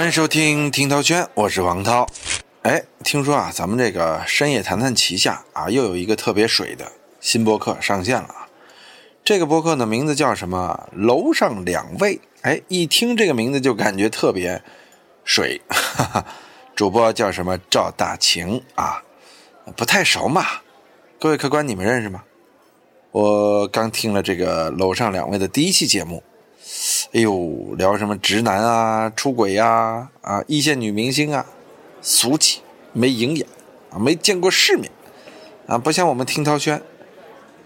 欢迎收听听涛轩，我是王涛。哎，听说啊，咱们这个深夜谈谈旗下啊，又有一个特别水的新播客上线了啊。这个播客呢，名字叫什么？楼上两位。哎，一听这个名字就感觉特别水。哈哈，主播叫什么？赵大晴啊，不太熟嘛。各位客官，你们认识吗？我刚听了这个楼上两位的第一期节目。哎呦，聊什么直男啊、出轨呀、啊一线女明星啊，俗气、没营养啊，没见过世面啊，不像我们听涛轩，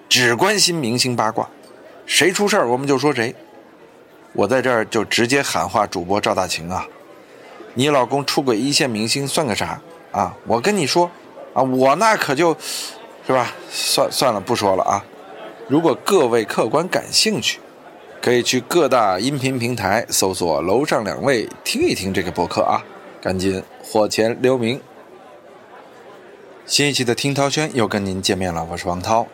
只关心明星八卦，谁出事儿我们就说谁。我在这儿就直接喊话主播赵大晴啊，你老公出轨一线明星算个啥啊？我跟你说啊，我那可就，是吧？算算了，不说了啊。如果各位客官感兴趣。可以去各大音频平台搜索“楼上两位”，听一听这个博客啊！赶紧火前留名。新一期的听涛轩又跟您见面了，我是王涛。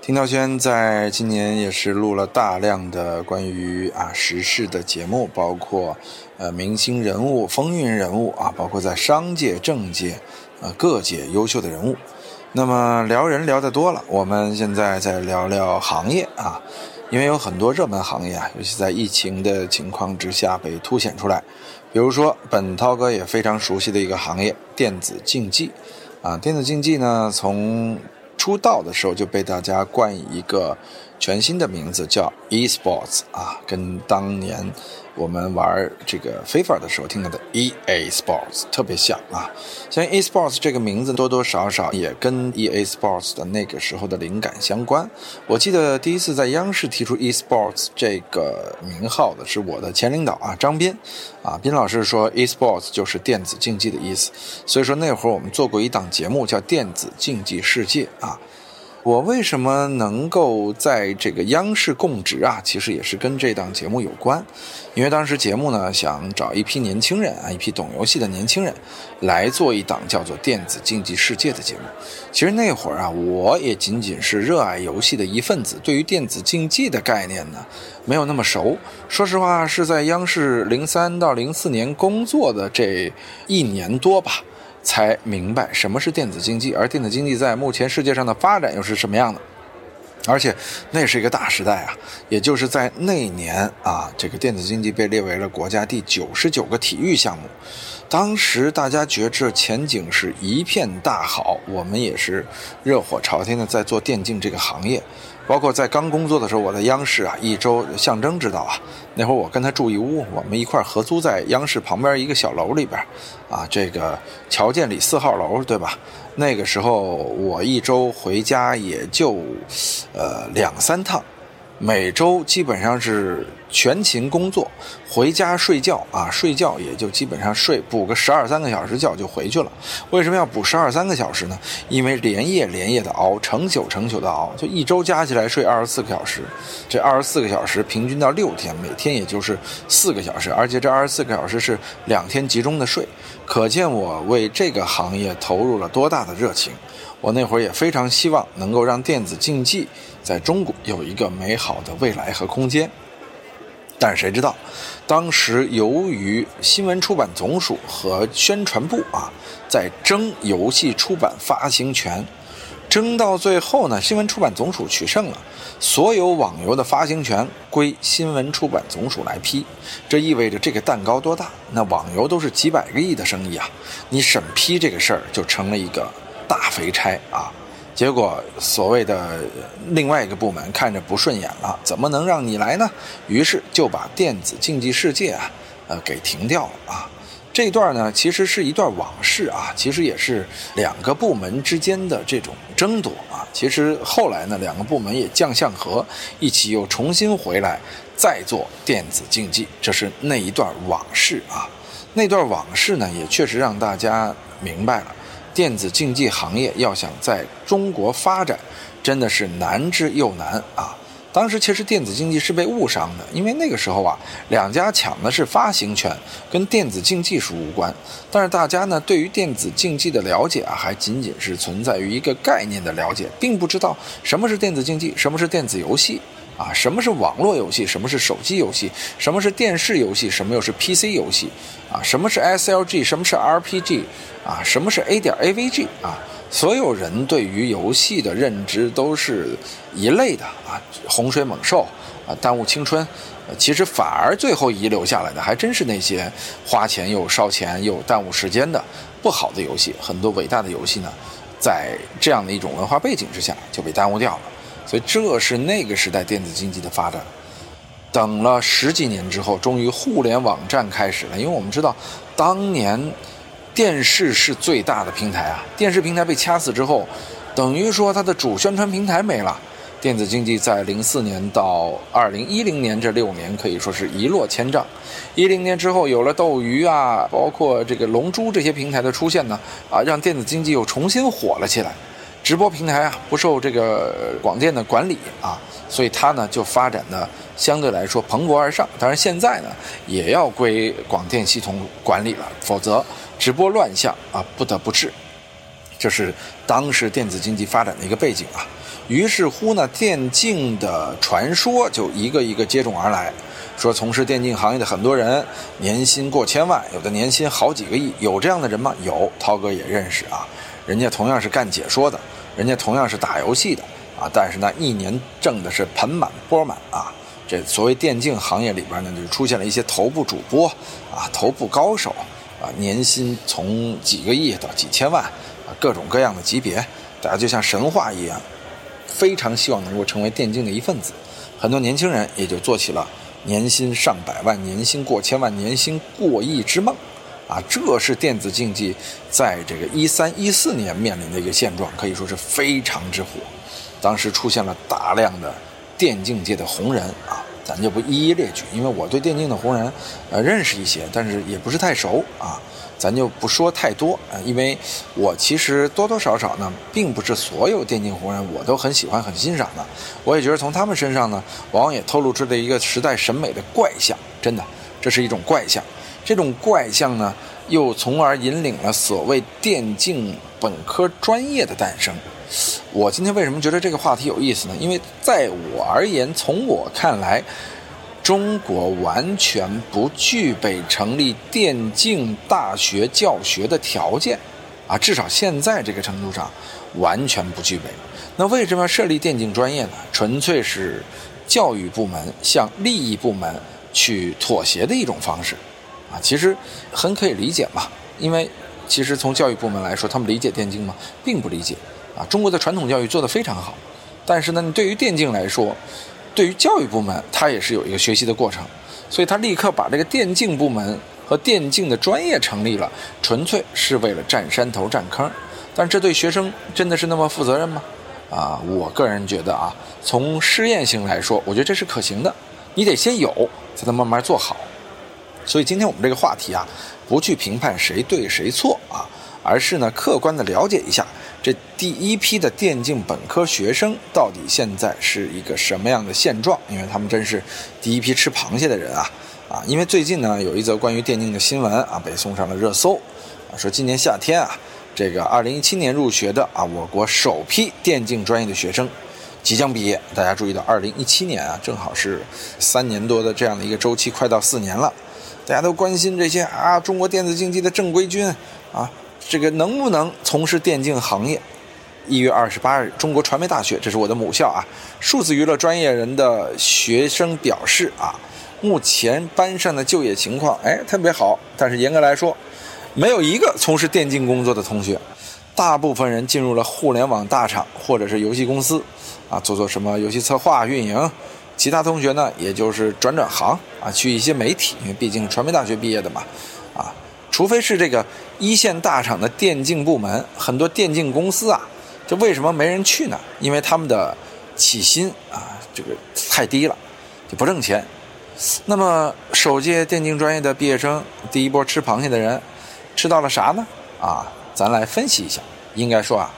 听涛轩在今年也是录了大量的关于啊时事的节目，包括呃明星人物、风云人物啊，包括在商界、政界啊各界优秀的人物。那么聊人聊得多了，我们现在再聊聊行业啊。因为有很多热门行业啊，尤其在疫情的情况之下被凸显出来。比如说，本涛哥也非常熟悉的一个行业——电子竞技。啊，电子竞技呢，从出道的时候就被大家冠以一个全新的名字，叫 e-sports 啊，跟当年。我们玩这个 FIFA 的时候听到的 EA Sports 特别像啊，像 e-sports 这个名字多多少少也跟 EA Sports 的那个时候的灵感相关。我记得第一次在央视提出 e-sports 这个名号的是我的前领导啊张斌，啊斌老师说 e-sports 就是电子竞技的意思，所以说那会儿我们做过一档节目叫电子竞技世界啊。我为什么能够在这个央视供职啊？其实也是跟这档节目有关，因为当时节目呢想找一批年轻人啊，一批懂游戏的年轻人，来做一档叫做《电子竞技世界》的节目。其实那会儿啊，我也仅仅是热爱游戏的一份子，对于电子竞技的概念呢，没有那么熟。说实话，是在央视零三到零四年工作的这一年多吧。才明白什么是电子竞技，而电子竞技在目前世界上的发展又是什么样的？而且那是一个大时代啊！也就是在那年啊，这个电子竞技被列为了国家第九十九个体育项目。当时大家觉着前景是一片大好，我们也是热火朝天的在做电竞这个行业。包括在刚工作的时候，我在央视啊，一周象征知道啊，那会儿我跟他住一屋，我们一块合租在央视旁边一个小楼里边，啊，这个乔建里四号楼，对吧？那个时候我一周回家也就，呃两三趟。每周基本上是全勤工作，回家睡觉啊，睡觉也就基本上睡补个十二三个小时觉就回去了。为什么要补十二三个小时呢？因为连夜连夜的熬，成宿成宿的熬，就一周加起来睡二十四个小时。这二十四个小时平均到六天，每天也就是四个小时，而且这二十四个小时是两天集中的睡，可见我为这个行业投入了多大的热情。我那会儿也非常希望能够让电子竞技在中国有一个美好的未来和空间，但是谁知道，当时由于新闻出版总署和宣传部啊在争游戏出版发行权，争到最后呢，新闻出版总署取胜了，所有网游的发行权归新闻出版总署来批，这意味着这个蛋糕多大？那网游都是几百个亿的生意啊，你审批这个事儿就成了一个。大肥差啊！结果所谓的另外一个部门看着不顺眼了，怎么能让你来呢？于是就把电子竞技世界啊，呃，给停掉了啊。这段呢，其实是一段往事啊，其实也是两个部门之间的这种争夺啊。其实后来呢，两个部门也将相和，一起又重新回来再做电子竞技，这是那一段往事啊。那段往事呢，也确实让大家明白了。电子竞技行业要想在中国发展，真的是难之又难啊！当时其实电子竞技是被误伤的，因为那个时候啊，两家抢的是发行权，跟电子竞技是无关。但是大家呢，对于电子竞技的了解啊，还仅仅是存在于一个概念的了解，并不知道什么是电子竞技，什么是电子游戏。啊，什么是网络游戏？什么是手机游戏？什么是电视游戏？什么又是 PC 游戏？啊，什么是 SLG？什么是 RPG？啊，什么是 A 点 AVG？啊，所有人对于游戏的认知都是一类的啊，洪水猛兽啊，耽误青春。其实反而最后遗留下来的，还真是那些花钱又烧钱又耽误时间的不好的游戏。很多伟大的游戏呢，在这样的一种文化背景之下就被耽误掉了。所以这是那个时代电子竞技的发展。等了十几年之后，终于互联网站开始了。因为我们知道，当年电视是最大的平台啊，电视平台被掐死之后，等于说它的主宣传平台没了。电子竞技在零四年到二零一零年这六年可以说是一落千丈。一零年之后有了斗鱼啊，包括这个龙珠这些平台的出现呢，啊，让电子竞技又重新火了起来。直播平台啊，不受这个广电的管理啊，所以它呢就发展的相对来说蓬勃而上。当然现在呢也要归广电系统管理了，否则直播乱象啊不得不治。这是当时电子竞技发展的一个背景啊。于是乎呢，电竞的传说就一个一个接踵而来，说从事电竞行业的很多人年薪过千万，有的年薪好几个亿，有这样的人吗？有，涛哥也认识啊。人家同样是干解说的，人家同样是打游戏的啊，但是呢，一年挣的是盆满钵满啊。这所谓电竞行业里边呢，就出现了一些头部主播啊，头部高手啊，年薪从几个亿到几千万啊，各种各样的级别，大家就像神话一样，非常希望能够成为电竞的一份子。很多年轻人也就做起了年薪上百万、年薪过千万、年薪过亿之梦。啊，这是电子竞技在这个一三一四年面临的一个现状，可以说是非常之火。当时出现了大量的电竞界的红人啊，咱就不一一列举，因为我对电竞的红人呃认识一些，但是也不是太熟啊，咱就不说太多啊，因为我其实多多少少呢，并不是所有电竞红人我都很喜欢、很欣赏的。我也觉得从他们身上呢，往往也透露出了一个时代审美的怪象，真的，这是一种怪象。这种怪象呢，又从而引领了所谓电竞本科专业的诞生。我今天为什么觉得这个话题有意思呢？因为在我而言，从我看来，中国完全不具备成立电竞大学教学的条件，啊，至少现在这个程度上完全不具备。那为什么要设立电竞专业呢？纯粹是教育部门向利益部门去妥协的一种方式。啊，其实很可以理解嘛，因为其实从教育部门来说，他们理解电竞吗？并不理解。啊，中国的传统教育做得非常好，但是呢，对于电竞来说，对于教育部门，它也是有一个学习的过程，所以他立刻把这个电竞部门和电竞的专业成立了，纯粹是为了占山头、占坑。但这对学生真的是那么负责任吗？啊，我个人觉得啊，从试验性来说，我觉得这是可行的。你得先有，才能慢慢做好。所以今天我们这个话题啊，不去评判谁对谁错啊，而是呢客观的了解一下这第一批的电竞本科学生到底现在是一个什么样的现状，因为他们真是第一批吃螃蟹的人啊啊！因为最近呢有一则关于电竞的新闻啊被送上了热搜啊，说今年夏天啊，这个2017年入学的啊我国首批电竞专业的学生即将毕业。大家注意到2017年啊，正好是三年多的这样的一个周期，快到四年了。大家都关心这些啊，中国电子竞技的正规军啊，这个能不能从事电竞行业？一月二十八日，中国传媒大学，这是我的母校啊，数字娱乐专业人的学生表示啊，目前班上的就业情况哎特别好，但是严格来说，没有一个从事电竞工作的同学，大部分人进入了互联网大厂或者是游戏公司啊，做做什么游戏策划、运营。其他同学呢，也就是转转行啊，去一些媒体，因为毕竟传媒大学毕业的嘛，啊，除非是这个一线大厂的电竞部门，很多电竞公司啊，这为什么没人去呢？因为他们的起薪啊，这个太低了，就不挣钱。那么首届电竞专业的毕业生，第一波吃螃蟹的人，吃到了啥呢？啊，咱来分析一下。应该说啊，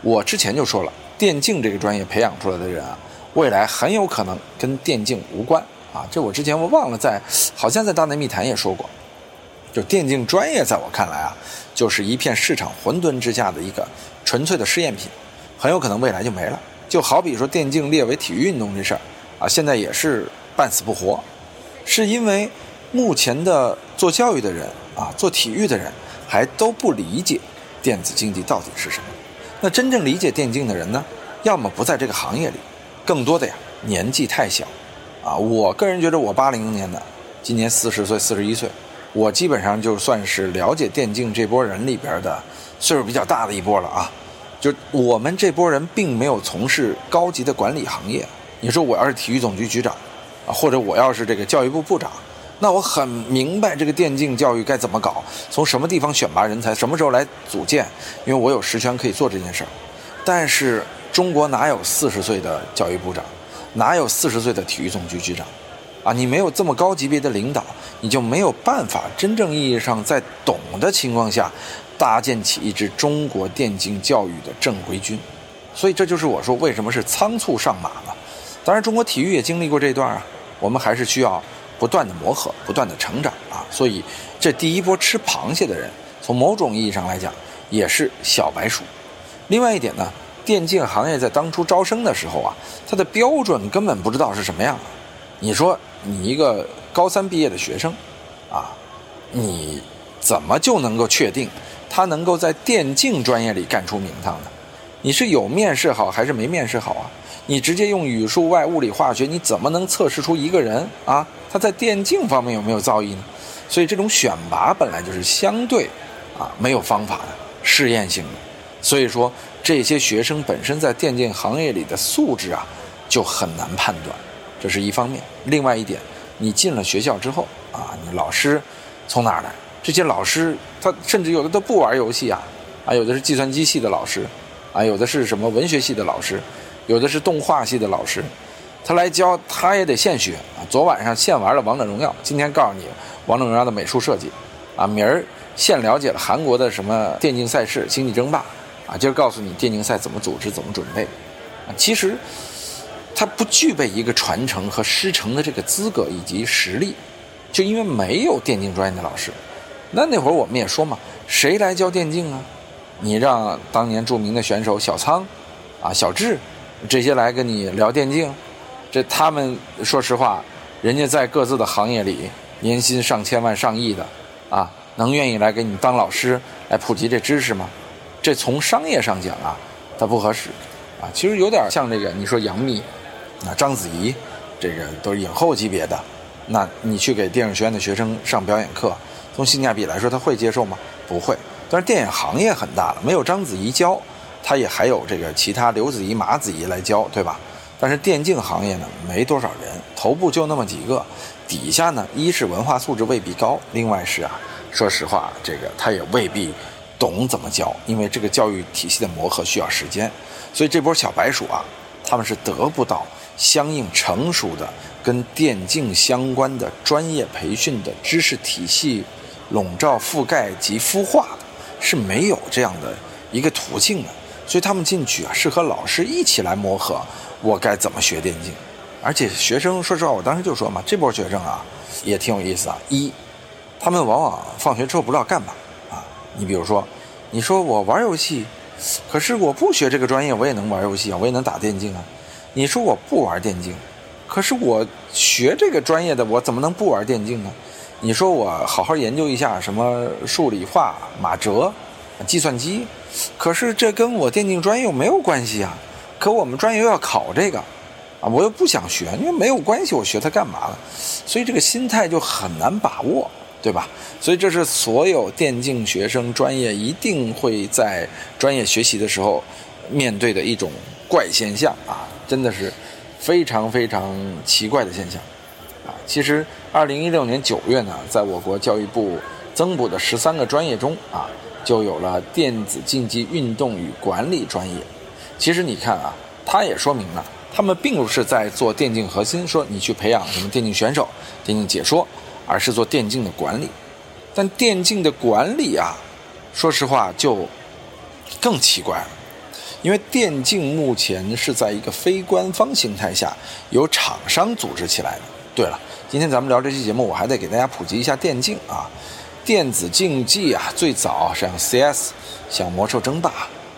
我之前就说了，电竞这个专业培养出来的人啊。未来很有可能跟电竞无关啊！这我之前我忘了在，好像在大内密谈也说过，就电竞专业在我看来啊，就是一片市场混沌之下的一个纯粹的试验品，很有可能未来就没了。就好比说电竞列为体育运动这事儿啊，现在也是半死不活，是因为目前的做教育的人啊，做体育的人还都不理解电子竞技到底是什么。那真正理解电竞的人呢，要么不在这个行业里，更多的呀年纪太小，啊，我个人觉得我八零年的，今年四十岁四十一岁，我基本上就算是了解电竞这波人里边的岁数比较大的一波了啊。就我们这波人并没有从事高级的管理行业。你说我要是体育总局局长，啊，或者我要是这个教育部部长，那我很明白这个电竞教育该怎么搞，从什么地方选拔人才，什么时候来组建，因为我有实权可以做这件事儿。但是中国哪有四十岁的教育部长，哪有四十岁的体育总局局长？啊，你没有这么高级别的领导，你就没有办法真正意义上在懂的情况下。搭建起一支中国电竞教育的正规军，所以这就是我说为什么是仓促上马了。当然，中国体育也经历过这段啊，我们还是需要不断的磨合，不断的成长啊。所以，这第一波吃螃蟹的人，从某种意义上来讲，也是小白鼠。另外一点呢，电竞行业在当初招生的时候啊，它的标准根本不知道是什么样。你说你一个高三毕业的学生，啊，你怎么就能够确定？他能够在电竞专业里干出名堂呢，你是有面试好还是没面试好啊？你直接用语数外、物理、化学，你怎么能测试出一个人啊？他在电竞方面有没有造诣呢？所以这种选拔本来就是相对啊没有方法的试验性的，所以说这些学生本身在电竞行业里的素质啊就很难判断，这是一方面。另外一点，你进了学校之后啊，你老师从哪儿来？这些老师，他甚至有的都不玩游戏啊，啊，有的是计算机系的老师，啊，有的是什么文学系的老师，有的是动画系的老师，他来教，他也得现学啊。昨晚上现玩了王者荣耀，今天告诉你王者荣耀的美术设计，啊，明儿现了解了韩国的什么电竞赛事星际争霸，啊，今儿告诉你电竞赛怎么组织，怎么准备，啊，其实他不具备一个传承和师承的这个资格以及实力，就因为没有电竞专业的老师。那那会儿我们也说嘛，谁来教电竞啊？你让当年著名的选手小仓，啊小智，这些来跟你聊电竞，这他们说实话，人家在各自的行业里年薪上千万上亿的，啊，能愿意来给你当老师来普及这知识吗？这从商业上讲啊，它不合适，啊，其实有点像这个你说杨幂，啊章子怡，这个都是影后级别的，那你去给电影学院的学生上表演课。从性价比来说，他会接受吗？不会。但是电影行业很大了，没有章子怡教，他也还有这个其他刘子怡、马子怡来教，对吧？但是电竞行业呢，没多少人，头部就那么几个，底下呢，一是文化素质未必高，另外是啊，说实话，这个他也未必懂怎么教，因为这个教育体系的磨合需要时间，所以这波小白鼠啊，他们是得不到相应成熟的跟电竞相关的专业培训的知识体系。笼罩、覆盖及孵化的是没有这样的一个途径的，所以他们进去啊，是和老师一起来磨合，我该怎么学电竞。而且学生，说实话，我当时就说嘛，这波学生啊，也挺有意思啊。一，他们往往放学之后不知道干嘛。你比如说，你说我玩游戏，可是我不学这个专业，我也能玩游戏啊，我也能打电竞啊。你说我不玩电竞，可是我学这个专业的，我怎么能不玩电竞呢？你说我好好研究一下什么数理化、马哲、计算机，可是这跟我电竞专业又没有关系啊。可我们专业又要考这个，啊，我又不想学，因为没有关系，我学它干嘛了？所以这个心态就很难把握，对吧？所以这是所有电竞学生专业一定会在专业学习的时候面对的一种怪现象啊，真的是非常非常奇怪的现象啊。其实，二零一六年九月呢，在我国教育部增补的十三个专业中啊，就有了电子竞技运动与管理专业。其实你看啊，它也说明了，他们并不是在做电竞核心，说你去培养什么电竞选手、电竞解说，而是做电竞的管理。但电竞的管理啊，说实话就更奇怪了，因为电竞目前是在一个非官方形态下，由厂商组织起来的。对了。今天咱们聊这期节目，我还得给大家普及一下电竞啊，电子竞技啊，最早像 CS，像魔兽争霸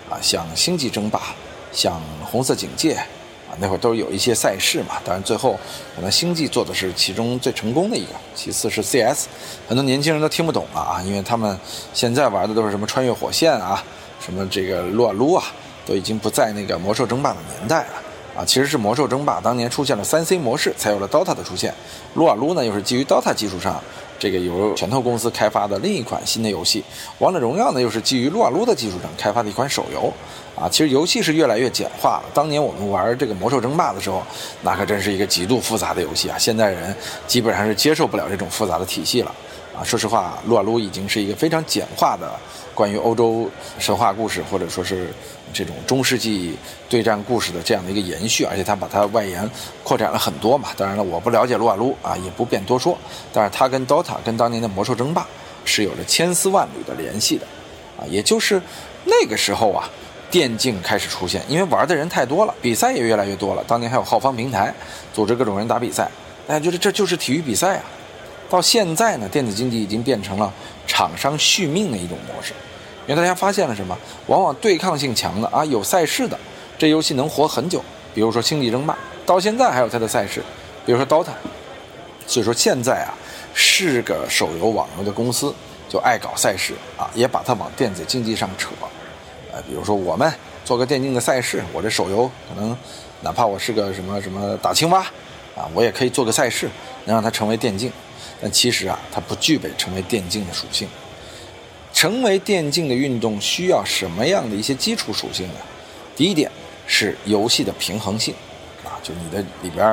啊，像星际争霸，像红色警戒那会儿都有一些赛事嘛，当然最后可能星际做的是其中最成功的一个，其次是 CS，很多年轻人都听不懂了啊，因为他们现在玩的都是什么穿越火线啊，什么这个撸啊撸啊，都已经不在那个魔兽争霸的年代了啊，其实是魔兽争霸当年出现了三 C 模式，才有了 DOTA 的出现，撸啊撸呢又是基于 DOTA 基础上。这个由拳头公司开发的另一款新的游戏《王者荣耀》呢，又是基于撸啊撸的技术上开发的一款手游，啊，其实游戏是越来越简化了。当年我们玩这个《魔兽争霸》的时候，那可真是一个极度复杂的游戏啊！现在人基本上是接受不了这种复杂的体系了。啊，说实话，撸啊撸已经是一个非常简化的关于欧洲神话故事，或者说是这种中世纪对战故事的这样的一个延续，而且他把它外延扩展了很多嘛。当然了，我不了解撸啊撸啊，也不便多说。但是它跟 DOTA 跟当年的魔兽争霸是有着千丝万缕的联系的，啊，也就是那个时候啊，电竞开始出现，因为玩的人太多了，比赛也越来越多了。当年还有浩方平台组织各种人打比赛，大家觉得这就是体育比赛啊。到现在呢，电子竞技已经变成了厂商续命的一种模式，因为大家发现了什么？往往对抗性强的啊，有赛事的，这游戏能活很久。比如说《星际争霸》，到现在还有它的赛事。比如说《DOTA》，所以说现在啊，是个手游网游的公司就爱搞赛事啊，也把它往电子竞技上扯。呃，比如说我们做个电竞的赛事，我这手游可能哪怕我是个什么什么打青蛙啊，我也可以做个赛事，能让它成为电竞。但其实啊，它不具备成为电竞的属性。成为电竞的运动需要什么样的一些基础属性呢？第一点是游戏的平衡性，啊，就你的里边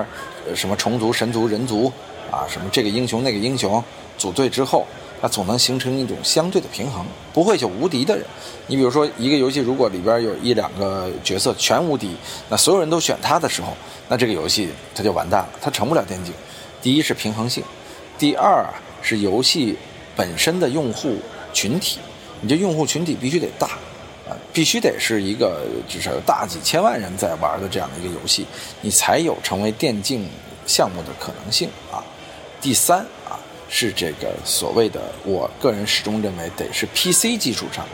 呃什么虫族、神族、人族啊，什么这个英雄那个英雄组队之后，它总能形成一种相对的平衡，不会就无敌的人。你比如说一个游戏，如果里边有一两个角色全无敌，那所有人都选他的时候，那这个游戏它就完蛋了，它成不了电竞。第一是平衡性。第二是游戏本身的用户群体，你这用户群体必须得大，啊，必须得是一个至少有大几千万人在玩的这样的一个游戏，你才有成为电竞项目的可能性啊。第三啊是这个所谓的，我个人始终认为得是 PC 基础上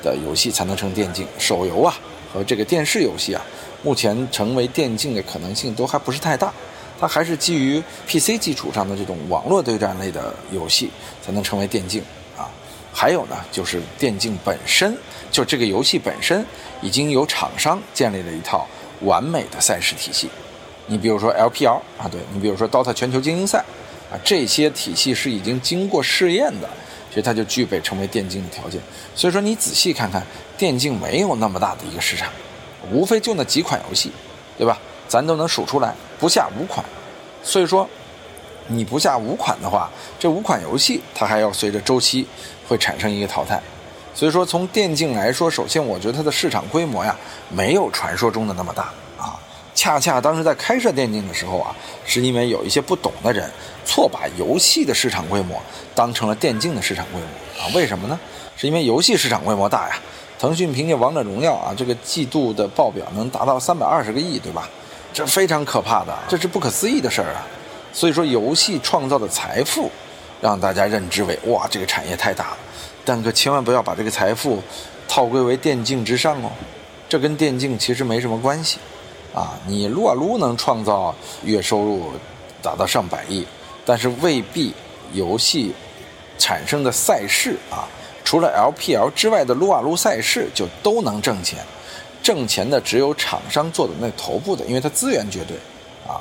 的游戏才能成电竞，手游啊和这个电视游戏啊，目前成为电竞的可能性都还不是太大。它还是基于 PC 基础上的这种网络对战类的游戏才能成为电竞啊。还有呢，就是电竞本身就这个游戏本身已经有厂商建立了一套完美的赛事体系。你比如说 LPL 啊，对你比如说 DOTA 全球精英赛啊，这些体系是已经经过试验的，所以它就具备成为电竞的条件。所以说你仔细看看，电竞没有那么大的一个市场，无非就那几款游戏，对吧？咱都能数出来，不下五款，所以说，你不下五款的话，这五款游戏它还要随着周期会产生一个淘汰。所以说，从电竞来说，首先我觉得它的市场规模呀，没有传说中的那么大啊。恰恰当时在开设电竞的时候啊，是因为有一些不懂的人错把游戏的市场规模当成了电竞的市场规模啊。为什么呢？是因为游戏市场规模大呀。腾讯凭借《王者荣耀》啊，这个季度的报表能达到三百二十个亿，对吧？这非常可怕的，这是不可思议的事儿啊！所以说，游戏创造的财富，让大家认知为哇，这个产业太大了。但可千万不要把这个财富套归为电竞之上哦，这跟电竞其实没什么关系啊。你撸啊撸能创造月收入达到上百亿，但是未必游戏产生的赛事啊，除了 LPL 之外的撸啊撸赛事就都能挣钱。挣钱的只有厂商做的那头部的，因为它资源绝对，啊，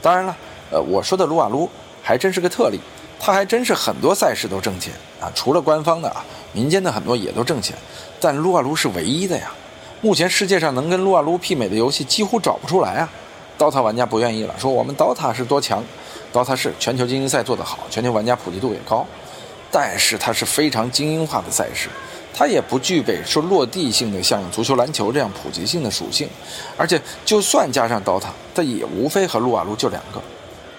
当然了，呃，我说的撸啊撸还真是个特例，它还真是很多赛事都挣钱啊，除了官方的啊，民间的很多也都挣钱，但撸啊撸是唯一的呀。目前世界上能跟撸啊撸媲美的游戏几乎找不出来啊。DOTA 玩家不愿意了，说我们 DOTA 是多强，DOTA 是全球精英赛做得好，全球玩家普及度也高，但是它是非常精英化的赛事。它也不具备说落地性的像足球、篮球这样普及性的属性，而且就算加上 DOTA，它也无非和撸啊撸就两个。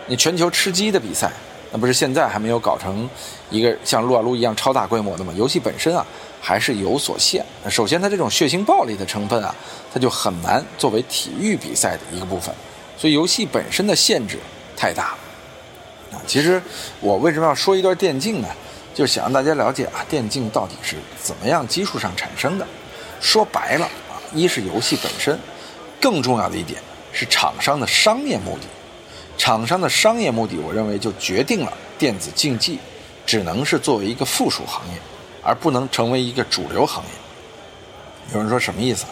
你全球吃鸡的比赛，那不是现在还没有搞成一个像撸啊撸一样超大规模的吗？游戏本身啊还是有所限。首先，它这种血腥暴力的成分啊，它就很难作为体育比赛的一个部分。所以游戏本身的限制太大了。啊，其实我为什么要说一段电竞呢？就想让大家了解啊，电竞到底是怎么样基础上产生的？说白了啊，一是游戏本身，更重要的一点是厂商的商业目的。厂商的商业目的，我认为就决定了电子竞技只能是作为一个附属行业，而不能成为一个主流行业。有人说什么意思？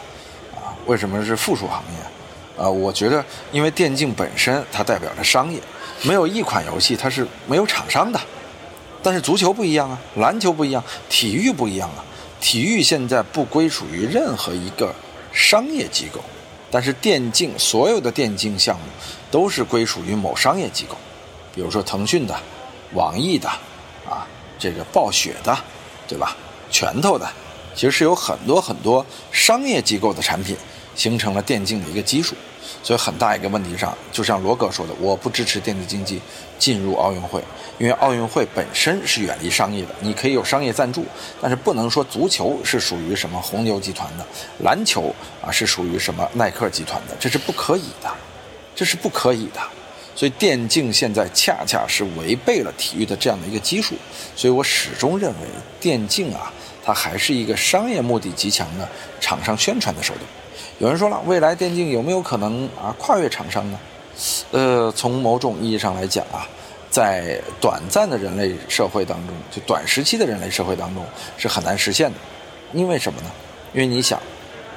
啊，为什么是附属行业？啊，我觉得，因为电竞本身它代表着商业，没有一款游戏它是没有厂商的。但是足球不一样啊，篮球不一样，体育不一样啊。体育现在不归属于任何一个商业机构，但是电竞所有的电竞项目都是归属于某商业机构，比如说腾讯的、网易的，啊，这个暴雪的，对吧？拳头的，其实是有很多很多商业机构的产品形成了电竞的一个基数。所以很大一个问题上，就像罗哥说的，我不支持电子竞技进入奥运会，因为奥运会本身是远离商业的。你可以有商业赞助，但是不能说足球是属于什么红牛集团的，篮球啊是属于什么耐克集团的，这是不可以的，这是不可以的。所以电竞现在恰恰是违背了体育的这样的一个基数。所以我始终认为电竞啊，它还是一个商业目的极强的厂商宣传的手段。有人说了，未来电竞有没有可能啊跨越厂商呢？呃，从某种意义上来讲啊，在短暂的人类社会当中，就短时期的人类社会当中是很难实现的。因为什么呢？因为你想，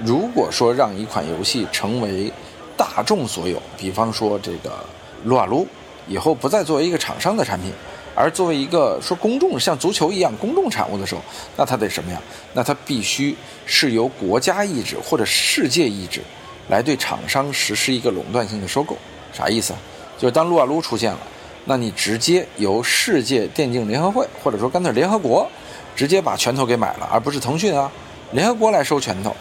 如果说让一款游戏成为大众所有，比方说这个撸啊撸，以后不再作为一个厂商的产品。而作为一个说公众像足球一样公众产物的时候，那它得什么呀？那它必须是由国家意志或者世界意志来对厂商实施一个垄断性的收购。啥意思？就是当撸啊撸出现了，那你直接由世界电竞联合会或者说干脆联合国直接把拳头给买了，而不是腾讯啊，联合国来收拳头，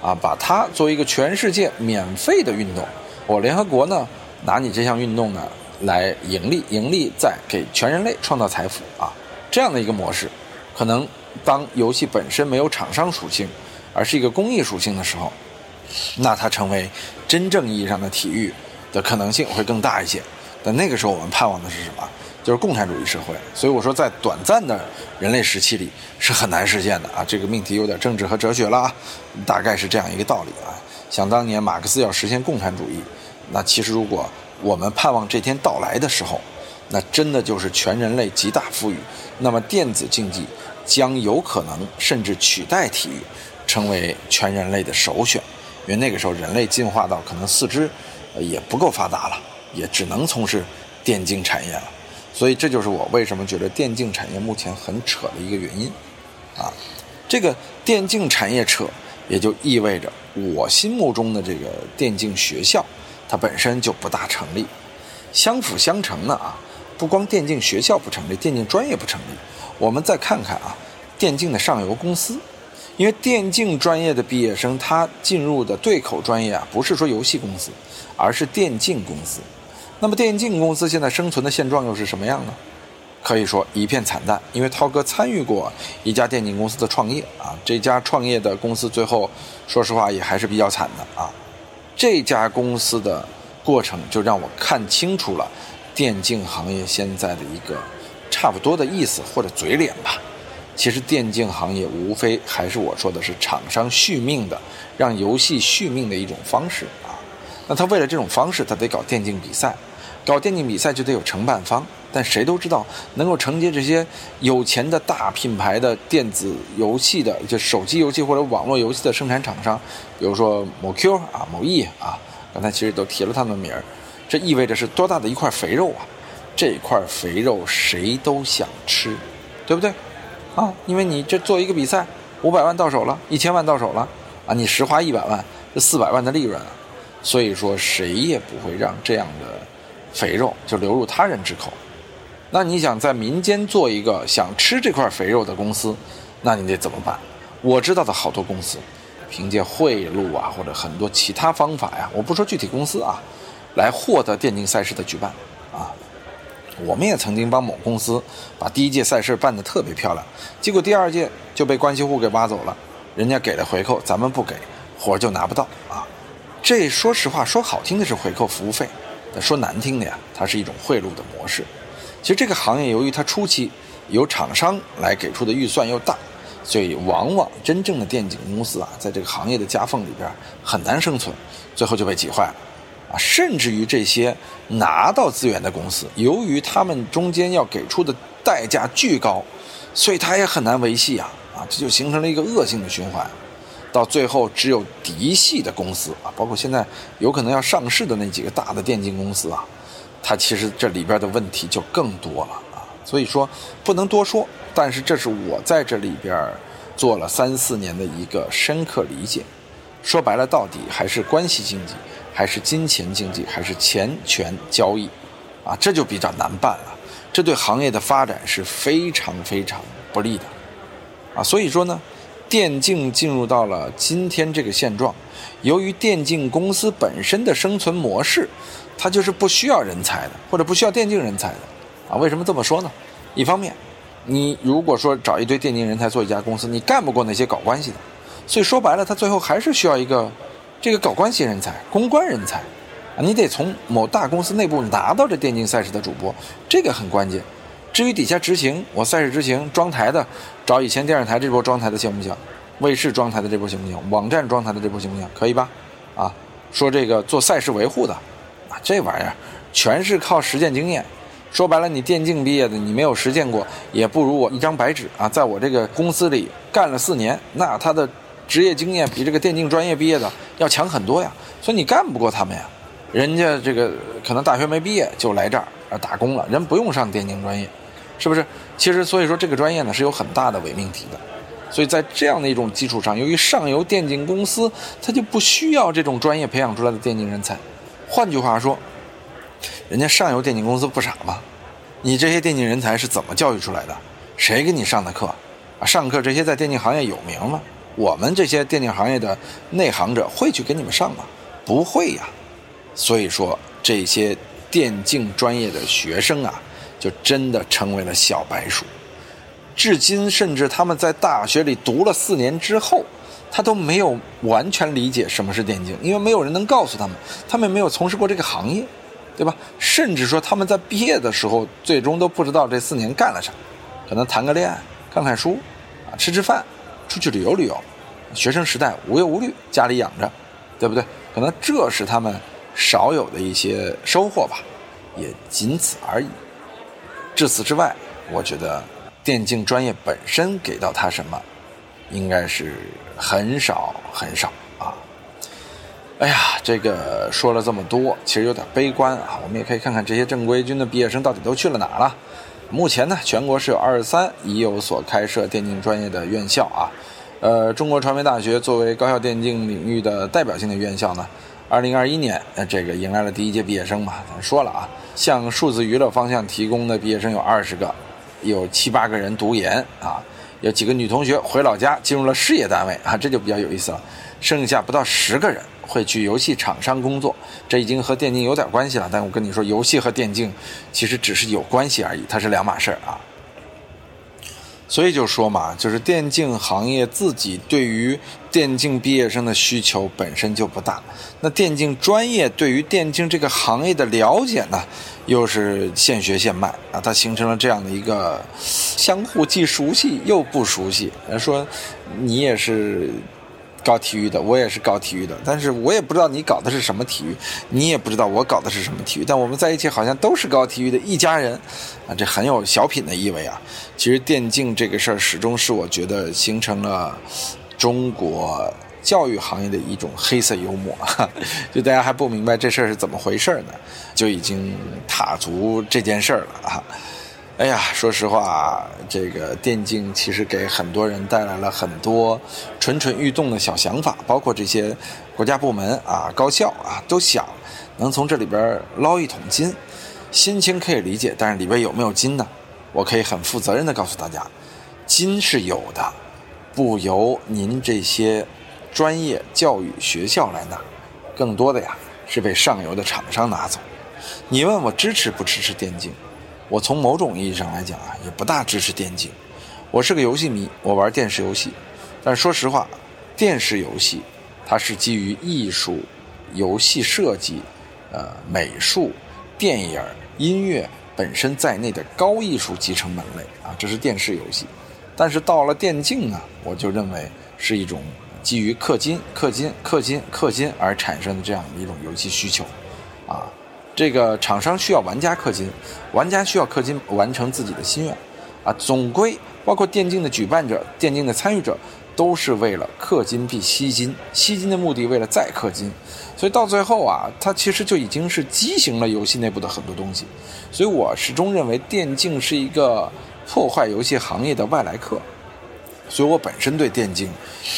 啊，把它作为一个全世界免费的运动，我联合国呢拿你这项运动呢。来盈利，盈利再给全人类创造财富啊，这样的一个模式，可能当游戏本身没有厂商属性，而是一个公益属性的时候，那它成为真正意义上的体育的可能性会更大一些。但那个时候我们盼望的是什么？就是共产主义社会。所以我说，在短暂的人类时期里是很难实现的啊。这个命题有点政治和哲学了啊，大概是这样一个道理啊。想当年马克思要实现共产主义，那其实如果。我们盼望这天到来的时候，那真的就是全人类极大富裕。那么电子竞技将有可能甚至取代体育，成为全人类的首选。因为那个时候人类进化到可能四肢也不够发达了，也只能从事电竞产业了。所以这就是我为什么觉得电竞产业目前很扯的一个原因。啊，这个电竞产业扯，也就意味着我心目中的这个电竞学校。它本身就不大成立，相辅相成的啊，不光电竞学校不成立，电竞专业不成立。我们再看看啊，电竞的上游公司，因为电竞专业的毕业生他进入的对口专业啊，不是说游戏公司，而是电竞公司。那么电竞公司现在生存的现状又是什么样呢？可以说一片惨淡。因为涛哥参与过一家电竞公司的创业啊，这家创业的公司最后，说实话也还是比较惨的啊。这家公司的过程就让我看清楚了电竞行业现在的一个差不多的意思或者嘴脸吧。其实电竞行业无非还是我说的是厂商续命的，让游戏续命的一种方式啊。那他为了这种方式，他得搞电竞比赛，搞电竞比赛就得有承办方。但谁都知道，能够承接这些有钱的大品牌的电子游戏的，就手机游戏或者网络游戏的生产厂商，比如说某 Q 啊、某 E 啊，刚才其实都提了他们的名儿，这意味着是多大的一块肥肉啊！这块肥肉谁都想吃，对不对？啊，因为你这做一个比赛，五百万到手了，一千万到手了，啊，你实花一百万，这四百万的利润啊，所以说谁也不会让这样的肥肉就流入他人之口。那你想在民间做一个想吃这块肥肉的公司，那你得怎么办？我知道的好多公司，凭借贿赂啊，或者很多其他方法呀，我不说具体公司啊，来获得电竞赛事的举办啊。我们也曾经帮某公司把第一届赛事办得特别漂亮，结果第二届就被关系户给挖走了，人家给了回扣，咱们不给，活就拿不到啊。这说实话，说好听的是回扣服务费，说难听的呀，它是一种贿赂的模式。其实这个行业由于它初期由厂商来给出的预算又大，所以往往真正的电竞公司啊，在这个行业的夹缝里边很难生存，最后就被挤坏了。啊，甚至于这些拿到资源的公司，由于他们中间要给出的代价巨高，所以它也很难维系啊啊，这就形成了一个恶性的循环，到最后只有嫡系的公司啊，包括现在有可能要上市的那几个大的电竞公司啊，它其实这里边的问题就更多了啊，所以说不能多说，但是这是我在这里边做了三四年的一个深刻理解，说白了，到底还是关系经济。还是金钱经济，还是钱权交易，啊，这就比较难办了。这对行业的发展是非常非常不利的，啊，所以说呢，电竞进入到了今天这个现状，由于电竞公司本身的生存模式，它就是不需要人才的，或者不需要电竞人才的，啊，为什么这么说呢？一方面，你如果说找一堆电竞人才做一家公司，你干不过那些搞关系的，所以说白了，他最后还是需要一个。这个搞关系人才、公关人才，啊，你得从某大公司内部拿到这电竞赛事的主播，这个很关键。至于底下执行，我赛事执行装台的，找以前电视台这波装台的行不行？卫视装台的这波行不行？网站装台的这波行不行？可以吧？啊，说这个做赛事维护的，这玩意儿全是靠实践经验。说白了，你电竞毕业的，你没有实践过，也不如我一张白纸啊，在我这个公司里干了四年，那他的。职业经验比这个电竞专业毕业的要强很多呀，所以你干不过他们呀。人家这个可能大学没毕业就来这儿啊打工了，人不用上电竞专业，是不是？其实所以说这个专业呢是有很大的伪命题的。所以在这样的一种基础上，由于上游电竞公司它就不需要这种专业培养出来的电竞人才。换句话说，人家上游电竞公司不傻吗？你这些电竞人才是怎么教育出来的？谁给你上的课？啊，上课这些在电竞行业有名吗？我们这些电竞行业的内行者会去给你们上吗？不会呀。所以说，这些电竞专业的学生啊，就真的成为了小白鼠。至今，甚至他们在大学里读了四年之后，他都没有完全理解什么是电竞，因为没有人能告诉他们，他们没有从事过这个行业，对吧？甚至说他们在毕业的时候，最终都不知道这四年干了啥，可能谈个恋爱、看看书，啊，吃吃饭。出去旅游旅游，学生时代无忧无虑，家里养着，对不对？可能这是他们少有的一些收获吧，也仅此而已。至此之外，我觉得电竞专业本身给到他什么，应该是很少很少啊。哎呀，这个说了这么多，其实有点悲观啊。我们也可以看看这些正规军的毕业生到底都去了哪了。目前呢，全国是有二十三已有所开设电竞专业的院校啊。呃，中国传媒大学作为高校电竞领域的代表性的院校呢，二零二一年呃这个迎来了第一届毕业生嘛。咱说了啊，向数字娱乐方向提供的毕业生有二十个，有七八个人读研啊，有几个女同学回老家进入了事业单位啊，这就比较有意思了。剩下不到十个人。会去游戏厂商工作，这已经和电竞有点关系了。但我跟你说，游戏和电竞其实只是有关系而已，它是两码事儿啊。所以就说嘛，就是电竞行业自己对于电竞毕业生的需求本身就不大，那电竞专业对于电竞这个行业的了解呢，又是现学现卖啊，它形成了这样的一个相互既熟悉又不熟悉。说你也是。搞体育的，我也是搞体育的，但是我也不知道你搞的是什么体育，你也不知道我搞的是什么体育，但我们在一起好像都是搞体育的一家人，啊，这很有小品的意味啊。其实电竞这个事儿始终是我觉得形成了中国教育行业的一种黑色幽默，就大家还不明白这事儿是怎么回事儿呢，就已经踏足这件事儿了啊。哎呀，说实话，这个电竞其实给很多人带来了很多蠢蠢欲动的小想法，包括这些国家部门啊、高校啊，都想能从这里边捞一桶金。心情可以理解，但是里边有没有金呢？我可以很负责任的告诉大家，金是有的，不由您这些专业教育学校来拿，更多的呀是被上游的厂商拿走。你问我支持不支持电竞？我从某种意义上来讲啊，也不大支持电竞。我是个游戏迷，我玩电视游戏。但说实话，电视游戏它是基于艺术、游戏设计、呃美术、电影、音乐本身在内的高艺术集成门类啊，这是电视游戏。但是到了电竞呢，我就认为是一种基于氪金、氪金、氪金、氪金而产生的这样的一种游戏需求。啊。这个厂商需要玩家氪金，玩家需要氪金完成自己的心愿，啊，总归包括电竞的举办者、电竞的参与者，都是为了氪金必吸金，吸金的目的为了再氪金，所以到最后啊，它其实就已经是畸形了游戏内部的很多东西，所以我始终认为电竞是一个破坏游戏行业的外来客，所以我本身对电竞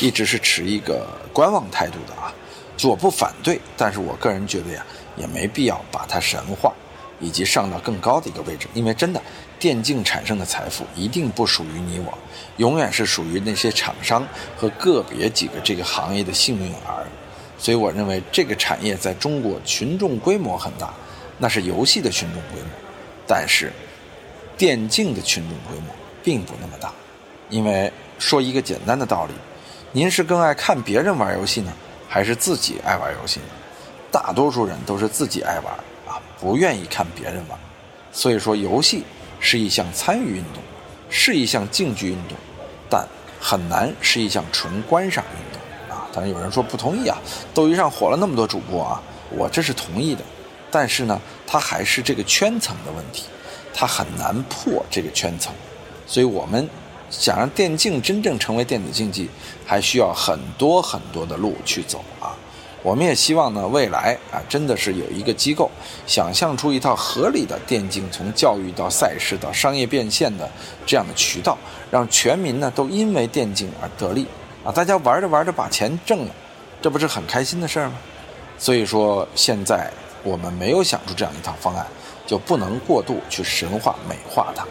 一直是持一个观望态度的啊，就我不反对，但是我个人觉得呀。也没必要把它神化，以及上到更高的一个位置，因为真的，电竞产生的财富一定不属于你我，永远是属于那些厂商和个别几个这个行业的幸运儿。所以我认为这个产业在中国群众规模很大，那是游戏的群众规模，但是电竞的群众规模并不那么大。因为说一个简单的道理，您是更爱看别人玩游戏呢，还是自己爱玩游戏？大多数人都是自己爱玩啊，不愿意看别人玩，所以说游戏是一项参与运动，是一项竞技运动，但很难是一项纯观赏运动啊。当然有人说不同意啊，斗鱼上火了那么多主播啊，我这是同意的，但是呢，它还是这个圈层的问题，它很难破这个圈层，所以我们想让电竞真正成为电子竞技，还需要很多很多的路去走啊。我们也希望呢，未来啊，真的是有一个机构想象出一套合理的电竞从教育到赛事到商业变现的这样的渠道，让全民呢都因为电竞而得利啊！大家玩着玩着把钱挣了，这不是很开心的事儿吗？所以说，现在我们没有想出这样一套方案，就不能过度去神话美化它。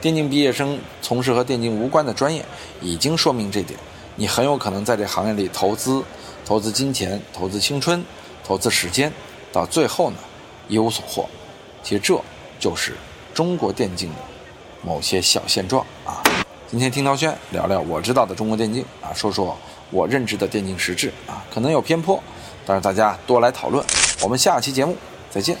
电竞毕业生从事和电竞无关的专业，已经说明这点，你很有可能在这行业里投资。投资金钱，投资青春，投资时间，到最后呢，一无所获。其实这就是中国电竞的某些小现状啊。今天听涛轩聊聊我知道的中国电竞啊，说说我认知的电竞实质啊，可能有偏颇，但是大家多来讨论。我们下期节目再见。